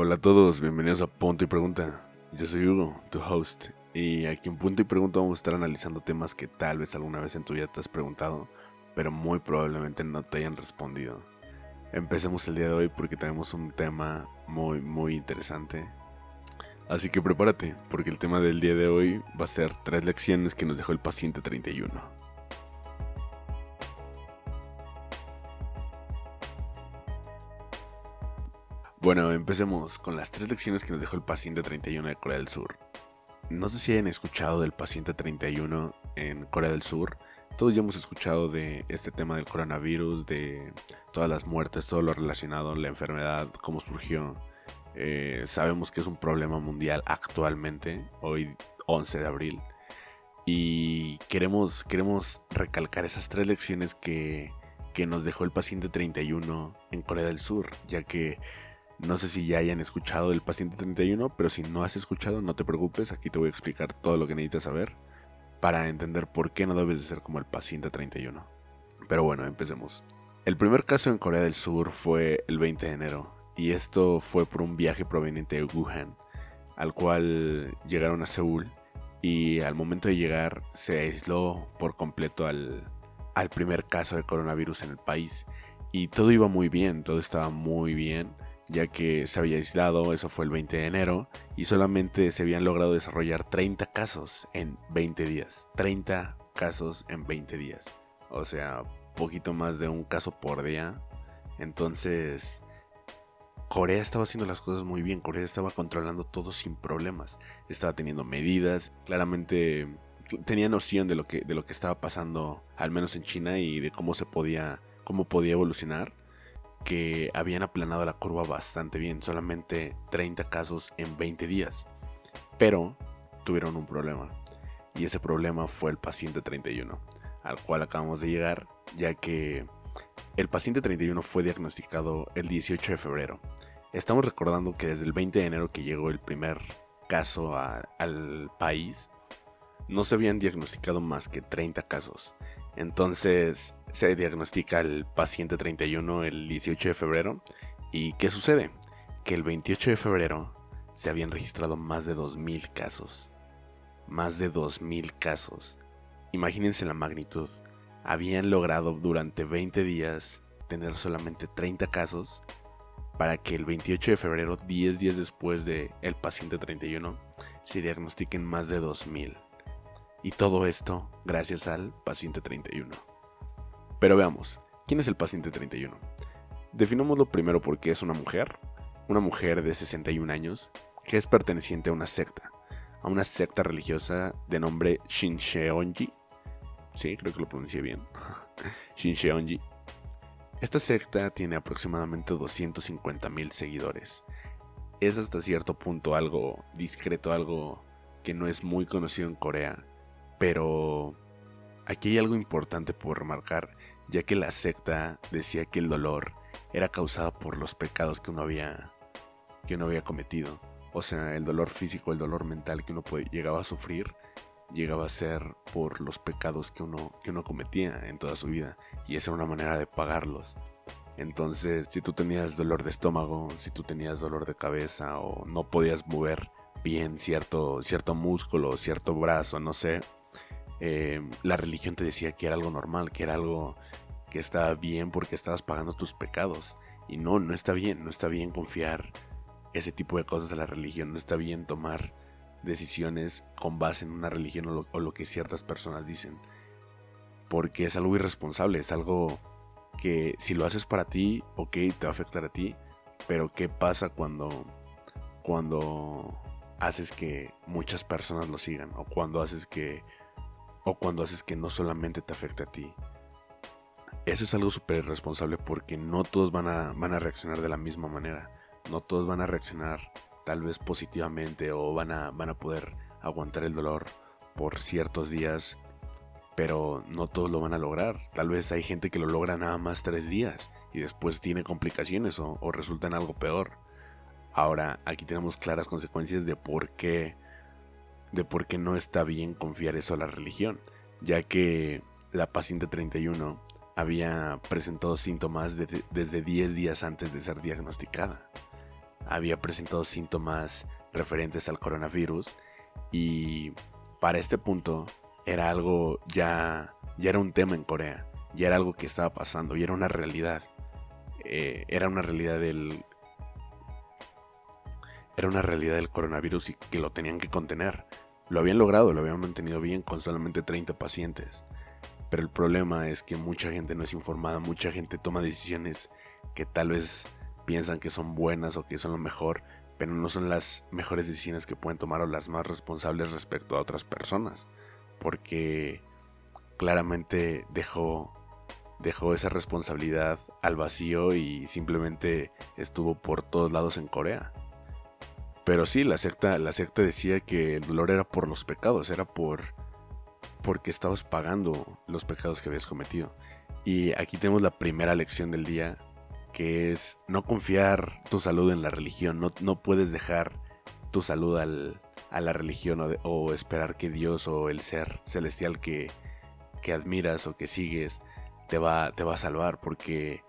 Hola a todos, bienvenidos a Punto y Pregunta. Yo soy Hugo, tu host, y aquí en Punto y Pregunta vamos a estar analizando temas que tal vez alguna vez en tu vida te has preguntado, pero muy probablemente no te hayan respondido. Empecemos el día de hoy porque tenemos un tema muy, muy interesante. Así que prepárate, porque el tema del día de hoy va a ser tres lecciones que nos dejó el paciente 31. Bueno, empecemos con las tres lecciones que nos dejó el paciente 31 de Corea del Sur. No sé si hayan escuchado del paciente 31 en Corea del Sur. Todos ya hemos escuchado de este tema del coronavirus, de todas las muertes, todo lo relacionado, la enfermedad, cómo surgió. Eh, sabemos que es un problema mundial actualmente, hoy 11 de abril. Y queremos, queremos recalcar esas tres lecciones que, que nos dejó el paciente 31 en Corea del Sur, ya que no sé si ya hayan escuchado del paciente 31, pero si no has escuchado, no te preocupes, aquí te voy a explicar todo lo que necesitas saber para entender por qué no debes de ser como el paciente 31. Pero bueno, empecemos. El primer caso en Corea del Sur fue el 20 de enero, y esto fue por un viaje proveniente de Wuhan, al cual llegaron a Seúl, y al momento de llegar se aisló por completo al, al primer caso de coronavirus en el país, y todo iba muy bien, todo estaba muy bien ya que se había aislado, eso fue el 20 de enero, y solamente se habían logrado desarrollar 30 casos en 20 días. 30 casos en 20 días. O sea, poquito más de un caso por día. Entonces, Corea estaba haciendo las cosas muy bien, Corea estaba controlando todo sin problemas, estaba teniendo medidas, claramente tenía noción de lo que, de lo que estaba pasando, al menos en China, y de cómo se podía, cómo podía evolucionar que habían aplanado la curva bastante bien, solamente 30 casos en 20 días. Pero tuvieron un problema, y ese problema fue el paciente 31, al cual acabamos de llegar, ya que el paciente 31 fue diagnosticado el 18 de febrero. Estamos recordando que desde el 20 de enero que llegó el primer caso al país, no se habían diagnosticado más que 30 casos. Entonces se diagnostica el paciente 31 el 18 de febrero. ¿Y qué sucede? Que el 28 de febrero se habían registrado más de 2.000 casos. Más de 2.000 casos. Imagínense la magnitud. Habían logrado durante 20 días tener solamente 30 casos para que el 28 de febrero, 10 días después del el paciente 31, se diagnostiquen más de 2.000. Y todo esto gracias al paciente 31. Pero veamos, ¿quién es el paciente 31? Definámoslo primero porque es una mujer, una mujer de 61 años, que es perteneciente a una secta, a una secta religiosa de nombre Shincheonji. Sí, creo que lo pronuncié bien. Shincheonji. Esta secta tiene aproximadamente 250 mil seguidores. Es hasta cierto punto algo discreto, algo que no es muy conocido en Corea pero aquí hay algo importante por remarcar, ya que la secta decía que el dolor era causado por los pecados que uno había, que uno había cometido. O sea, el dolor físico, el dolor mental que uno llegaba a sufrir, llegaba a ser por los pecados que uno, que uno cometía en toda su vida. Y esa era una manera de pagarlos. Entonces, si tú tenías dolor de estómago, si tú tenías dolor de cabeza o no podías mover bien cierto, cierto músculo, cierto brazo, no sé, eh, la religión te decía que era algo normal, que era algo que estaba bien porque estabas pagando tus pecados. Y no, no está bien, no está bien confiar ese tipo de cosas a la religión, no está bien tomar decisiones con base en una religión o lo, que ciertas personas dicen. Porque es algo irresponsable, es algo que si lo haces para ti, ok, te va a afectar a ti, pero ¿qué pasa cuando, cuando haces que muchas personas lo sigan? O cuando haces que o cuando haces que no solamente te afecte a ti. Eso es algo súper irresponsable porque no todos van a, van a reaccionar de la misma manera. No todos van a reaccionar tal vez positivamente o van a, van a poder aguantar el dolor por ciertos días, pero no todos lo van a lograr. Tal vez hay gente que lo logra nada más tres días y después tiene complicaciones o, o resulta en algo peor. Ahora, aquí tenemos claras consecuencias de por qué de por qué no está bien confiar eso a la religión, ya que la paciente 31 había presentado síntomas desde 10 días antes de ser diagnosticada. había presentado síntomas referentes al coronavirus y para este punto era algo ya, ya era un tema en Corea, ya era algo que estaba pasando, y era una realidad. Eh, era una realidad del era una realidad del coronavirus y que lo tenían que contener. Lo habían logrado, lo habían mantenido bien con solamente 30 pacientes. Pero el problema es que mucha gente no es informada, mucha gente toma decisiones que tal vez piensan que son buenas o que son lo mejor, pero no son las mejores decisiones que pueden tomar o las más responsables respecto a otras personas, porque claramente dejó dejó esa responsabilidad al vacío y simplemente estuvo por todos lados en Corea. Pero sí, la secta, la secta decía que el dolor era por los pecados, era por porque estabas pagando los pecados que habías cometido. Y aquí tenemos la primera lección del día que es no confiar tu salud en la religión, no, no puedes dejar tu salud al, a la religión o, esperar que Dios o el ser celestial que, que admiras o que sigues te va, te va a salvar porque,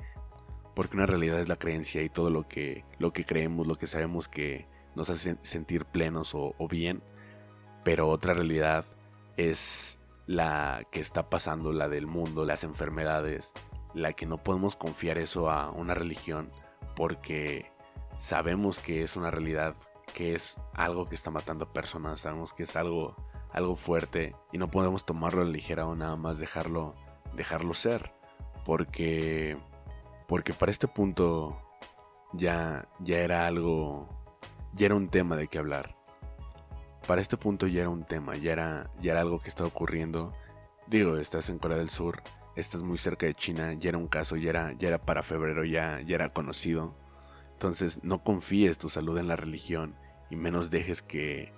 porque una realidad es la creencia y todo lo que, lo que creemos, lo que sabemos que nos hace sentir plenos o, bien, pero otra realidad es la que está pasando, la del mundo, las enfermedades, la que no podemos confiar eso a una religión porque sabemos que es una realidad, que es algo que está matando a personas, sabemos que es algo, algo fuerte y no podemos tomarlo a la ligera o nada más dejarlo, dejarlo ser, porque, porque para este punto ya, ya era algo, ya era un tema de qué hablar. Para este punto ya era un tema, ya era, ya era algo que estaba ocurriendo. Digo, estás en Corea del Sur, estás muy cerca de China, ya era un caso, ya era, ya era para febrero, ya, ya era conocido. Entonces no confíes tu salud en la religión y menos dejes que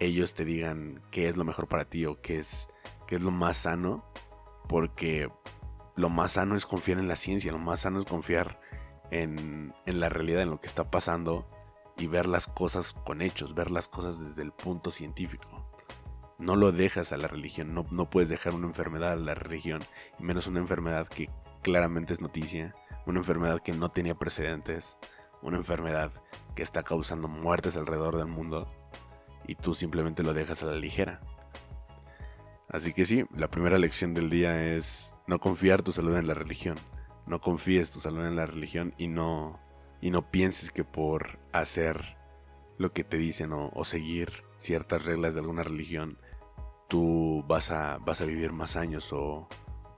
ellos te digan qué es lo mejor para ti o qué es, qué es lo más sano, porque lo más sano es confiar en la ciencia, lo más sano es confiar en, en la realidad, en lo que está pasando y ver las cosas con hechos, ver las cosas desde el punto científico no lo dejas a la religión, no, no puedes dejar una enfermedad a la religión, y menos una enfermedad que claramente es noticia, una enfermedad que no tenía precedentes, una enfermedad que está causando muertes alrededor del mundo, y tú simplemente lo dejas a la ligera. Así que sí, la primera lección del día es no confiar tu salud en la religión. No confíes tu salud en la religión y no, y no pienses que por hacer lo que te dicen o, seguir ciertas reglas de alguna religión tú vas a, vas a vivir más años o,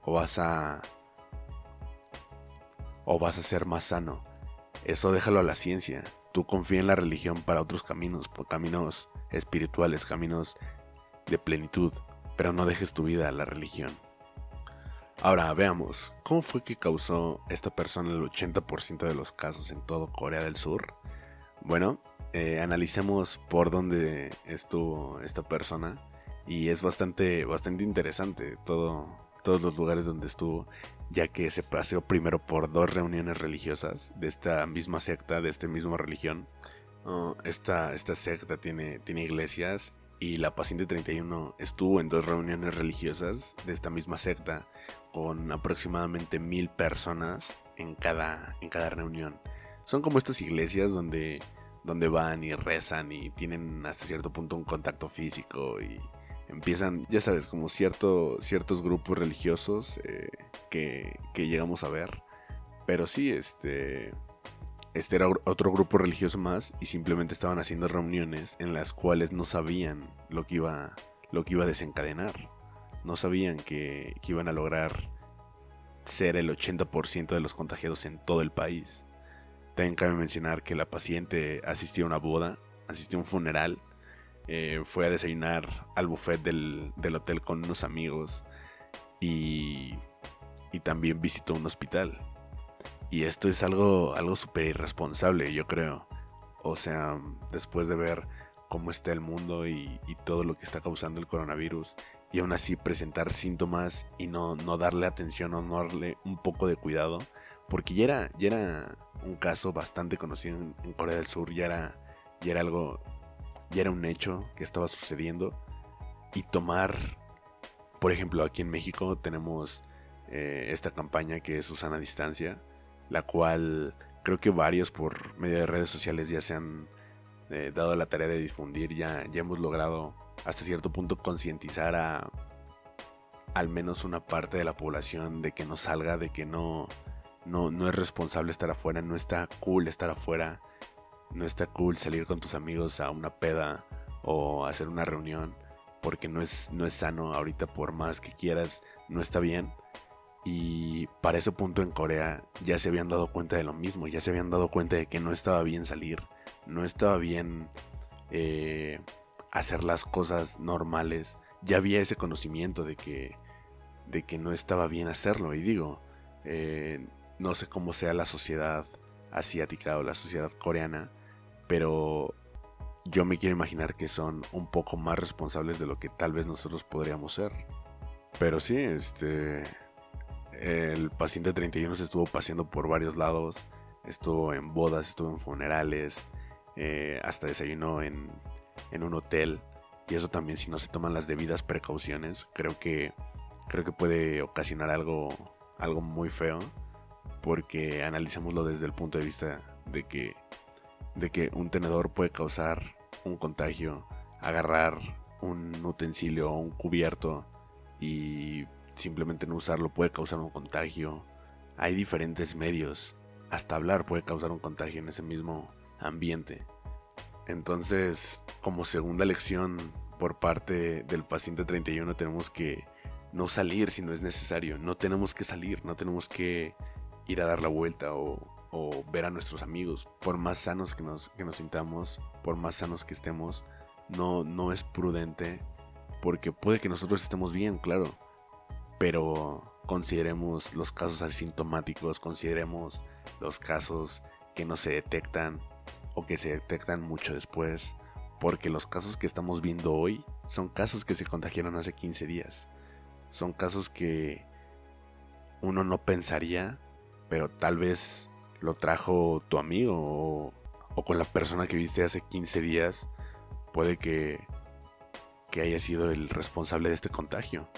o vas a o vas a ser más sano. Eso déjalo a la ciencia. Tú confía en la religión para otros caminos, por caminos espirituales, caminos de plenitud, pero no dejes tu vida a la religión. Ahora veamos, ¿cómo fue que causó esta persona el 80% de los casos en todo Corea del Sur? Bueno, eh, analicemos por dónde estuvo esta persona y es bastante, bastante interesante todo, todos los lugares donde estuvo, ya que se paseó primero por dos reuniones religiosas de esta misma secta, de esta misma religión. esta, esta secta tiene, tiene iglesias y la paciente 31 estuvo en dos reuniones religiosas de esta misma secta con aproximadamente mil personas en cada, en cada reunión. Son como estas iglesias donde, donde van y rezan y tienen hasta cierto punto un contacto físico y empiezan, ya sabes, como cierto, ciertos grupos religiosos eh, que, que, llegamos a ver. Pero sí, este, este era otro grupo religioso más y simplemente estaban haciendo reuniones en las cuales no sabían lo que iba, lo que iba a desencadenar. No sabían que, iban a lograr ser el 80% de los contagiados en todo el país. También cabe mencionar que la paciente asistió a una boda, asistió a un funeral eh, fue a desayunar al buffet del, hotel con unos amigos y, también visitó un hospital. Y esto es algo, algo súper irresponsable, yo creo. O sea, después de ver cómo está el mundo y, todo lo que está causando el coronavirus, y aún así presentar síntomas y no, no darle atención o no darle un poco de cuidado, porque ya era, ya era un caso bastante conocido en, en Corea del Sur, ya era, ya era algo ya era un hecho que estaba sucediendo y tomar, por ejemplo, aquí en México tenemos eh, esta campaña que es Susana Distancia, la cual creo que varios por medio de redes sociales ya se han eh, dado la tarea de difundir, ya, ya hemos logrado hasta cierto punto concientizar a al menos una parte de la población de que no salga, de que no, no, no es responsable estar afuera, no está cool estar afuera, no está cool salir con tus amigos a una peda o hacer una reunión, porque no es, no es sano ahorita por más que quieras, no está bien. Y para ese punto en Corea ya se habían dado cuenta de lo mismo, ya se habían dado cuenta de que no estaba bien salir, no estaba bien eh, hacer las cosas normales. Ya había ese conocimiento de que, de que no estaba bien hacerlo. Y digo, eh, no sé cómo sea la sociedad asiática o la sociedad coreana, pero yo me quiero imaginar que son un poco más responsables de lo que tal vez nosotros podríamos ser. Pero sí, este el paciente 31 se estuvo paseando por varios lados. Estuvo en bodas, estuvo en funerales. Eh, hasta desayunó en, en un hotel. Y eso también si no se toman las debidas precauciones, creo que, creo que puede ocasionar algo, algo muy feo. Porque analicémoslo desde el punto de vista de que, de que un tenedor puede causar un contagio, agarrar un utensilio o un cubierto y simplemente no usarlo puede causar un contagio. Hay diferentes medios. Hasta hablar puede causar un contagio en ese mismo ambiente. Entonces, como segunda lección por parte del paciente 31 tenemos que no salir si no es necesario. No tenemos que salir, no tenemos que ir a dar la vuelta o, ver a nuestros amigos. Por más sanos que nos, que nos sintamos, por más sanos que estemos, no, no es prudente porque puede que nosotros estemos bien, claro, pero consideremos los casos asintomáticos, consideremos los casos que no se detectan o que se detectan mucho después, porque los casos que estamos viendo hoy son casos que se contagiaron hace 15 días, son casos que uno no pensaría, pero tal vez lo trajo tu amigo o, con la persona que viste hace 15 días, puede que, que haya sido el responsable de este contagio.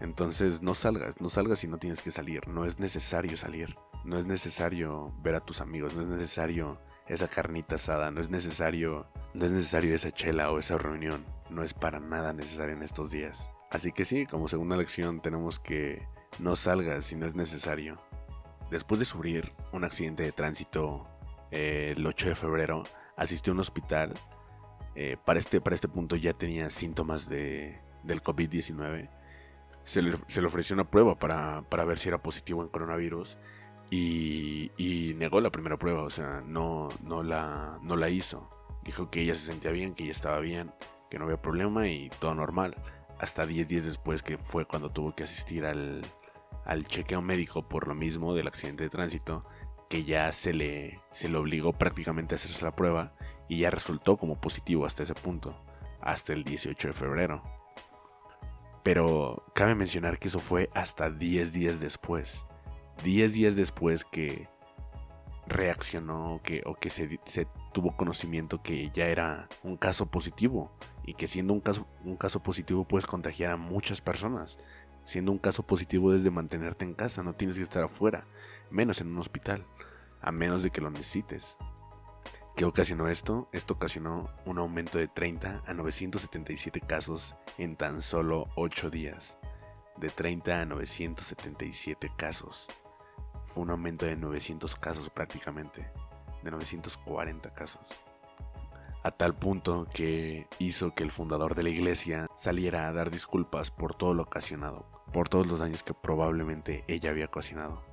Entonces no salgas, no salgas si no tienes que salir, no es necesario salir, no es necesario ver a tus amigos, no es necesario esa carnita asada, no es necesario, no es necesario esa chela o esa reunión, no es para nada necesario en estos días. Así que sí, como segunda lección tenemos que no salgas si no es necesario. Después de sufrir un accidente de tránsito eh, el 8 de febrero, asistió a un hospital. Eh, para, este, para este punto ya tenía síntomas de, del COVID-19 se le, ofreció una prueba para, ver si era positivo en coronavirus y, negó la primera prueba, o sea, no, no, la, no la hizo. Dijo que ella se sentía bien, que ella estaba bien, que no había problema y todo normal. Hasta 10 días después que fue cuando tuvo que asistir al, al chequeo médico por lo mismo del accidente de tránsito, que ya se le, se le obligó prácticamente a hacerse la prueba y ya resultó como positivo hasta ese punto, hasta el 18 de febrero. Pero cabe mencionar que eso fue hasta 10 días después. 10 días después que reaccionó que, o que se, tuvo conocimiento que ya era un caso positivo. Y que siendo un caso, un caso positivo puedes contagiar a muchas personas. Siendo un caso positivo desde mantenerte en casa, no tienes que estar afuera, menos en un hospital, a menos de que lo necesites. ¿Qué ocasionó esto? Esto ocasionó un aumento de 30 a 977 casos en tan solo 8 días. De 30 a 977 casos. Fue un aumento de 900 casos prácticamente. De 940 casos. A tal punto que hizo que el fundador de la iglesia saliera a dar disculpas por todo lo ocasionado. Por todos los daños que probablemente ella había ocasionado.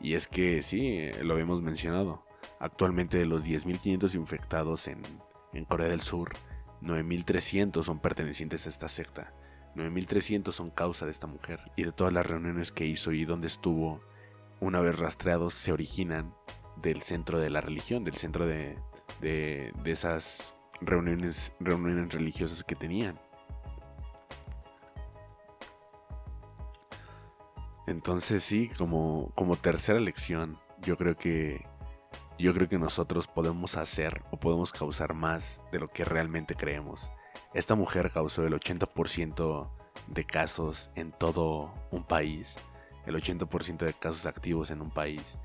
Y es que sí, lo habíamos mencionado Actualmente de los 10.500 infectados en, Corea del Sur, 9.300 son pertenecientes a esta secta. 9.300 son causa de esta mujer. Y de todas las reuniones que hizo y donde estuvo, una vez rastreados, se originan del centro de la religión, del centro de, de, esas reuniones, reuniones religiosas que tenían. Entonces sí, como, como tercera lección, yo creo que yo creo que nosotros podemos hacer o podemos causar más de lo que realmente creemos. Esta mujer causó el 80% de casos en todo un país, el 80% de casos activos en un país.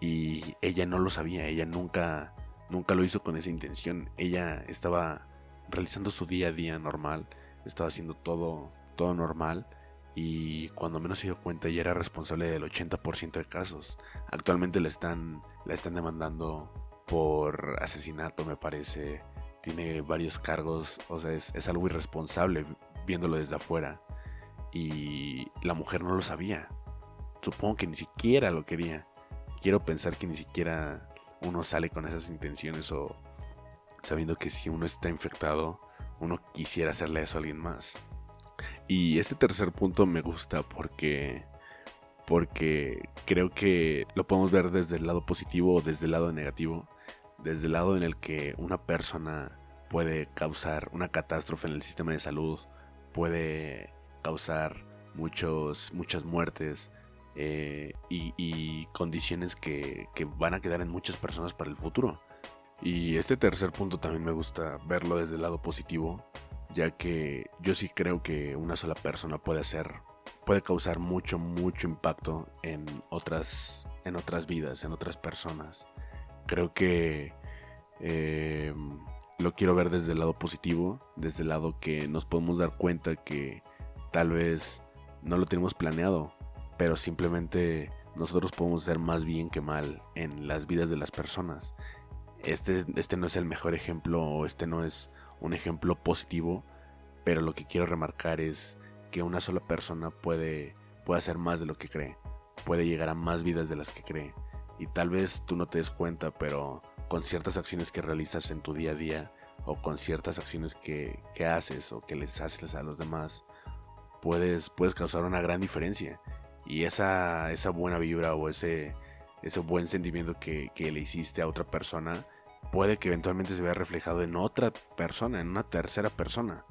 Y ella no lo sabía, ella nunca, nunca lo hizo con esa intención. Ella estaba realizando su día a día normal, estaba haciendo todo, todo normal y cuando menos se dio cuenta ella era responsable del 80% de casos. Actualmente la están, la están demandando por asesinato, me parece. Tiene varios cargos, o sea, es, es algo irresponsable viéndolo desde afuera. Y la mujer no lo sabía. Supongo que ni siquiera lo quería. Quiero pensar que ni siquiera uno sale con esas intenciones o sabiendo que si uno está infectado, uno quisiera hacerle eso a alguien más. Y este tercer punto me gusta porque porque creo que lo podemos ver desde el lado positivo o desde el lado negativo, desde el lado en el que una persona puede causar una catástrofe en el sistema de salud, puede causar muchos, muchas muertes eh, y, condiciones que, que van a quedar en muchas personas para el futuro. Y este tercer punto también me gusta verlo desde el lado positivo, ya que yo sí creo que una sola persona puede hacer, puede causar mucho, mucho impacto en otras, en otras vidas, en otras personas. Creo que eh, lo quiero ver desde el lado positivo, desde el lado que nos podemos dar cuenta que tal vez no lo tenemos planeado, pero simplemente nosotros podemos ser más bien que mal en las vidas de las personas. Este, este no es el mejor ejemplo o este no es un ejemplo positivo, pero lo que quiero remarcar es que una sola persona puede, puede hacer más de lo que cree, puede llegar a más vidas de las que cree. Y tal vez tú no te des cuenta, pero con ciertas acciones que realizas en tu día a día, o con ciertas acciones que, que haces o que les haces a los demás, puedes, puedes causar una gran diferencia. Y esa, esa buena vibra o ese, ese buen sentimiento que, que le hiciste a otra persona puede que eventualmente se vea reflejado en otra persona, en una tercera persona.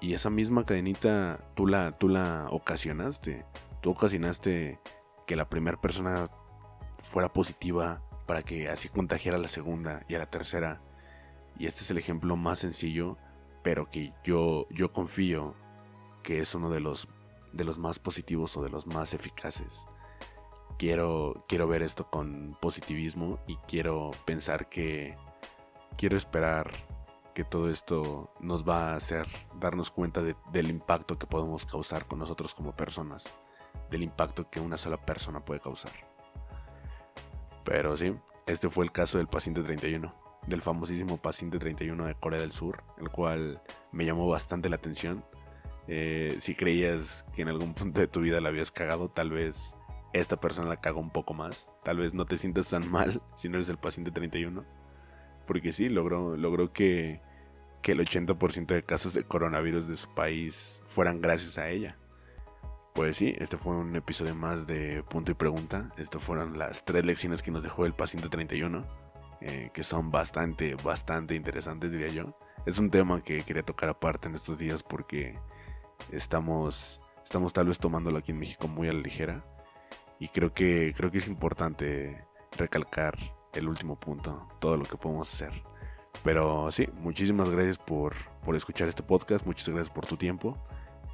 Y esa misma cadenita tú la, tú la ocasionaste. Tú ocasionaste que la primera persona fuera positiva para que así contagiara a la segunda y a la tercera. Y este es el ejemplo más sencillo, pero que yo, yo confío que es uno de los, de los más positivos o de los más eficaces quiero, quiero ver esto con positivismo y quiero pensar que quiero esperar que todo esto nos va a hacer darnos cuenta del impacto que podemos causar con nosotros como personas, del impacto que una sola persona puede causar. Pero sí, este fue el caso del paciente 31, del famosísimo paciente 31 de Corea del Sur, el cual me llamó bastante la atención. Eh, si creías que en algún punto de tu vida la habías cagado, tal vez esta persona la caga un poco más. Tal vez no te sientas tan mal si no eres el paciente 31. Porque sí, logró, logró que, que el 80% de casos de coronavirus de su país fueran gracias a ella. Pues sí, este fue un episodio más de punto y pregunta. Estas fueron las tres lecciones que nos dejó el paciente 31. Eh, que son bastante, bastante interesantes, diría yo. Es un tema que quería tocar aparte en estos días porque estamos, estamos tal vez tomándolo aquí en México muy a la ligera y creo que, creo que es importante recalcar el último punto, todo lo que podemos hacer. Pero sí, muchísimas gracias por, por escuchar este podcast, muchas gracias por tu tiempo.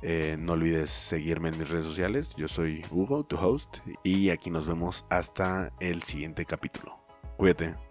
Eh, no olvides seguirme en mis redes sociales. Yo soy Hugo, tu host, y aquí nos vemos hasta el siguiente capítulo. Cuídate.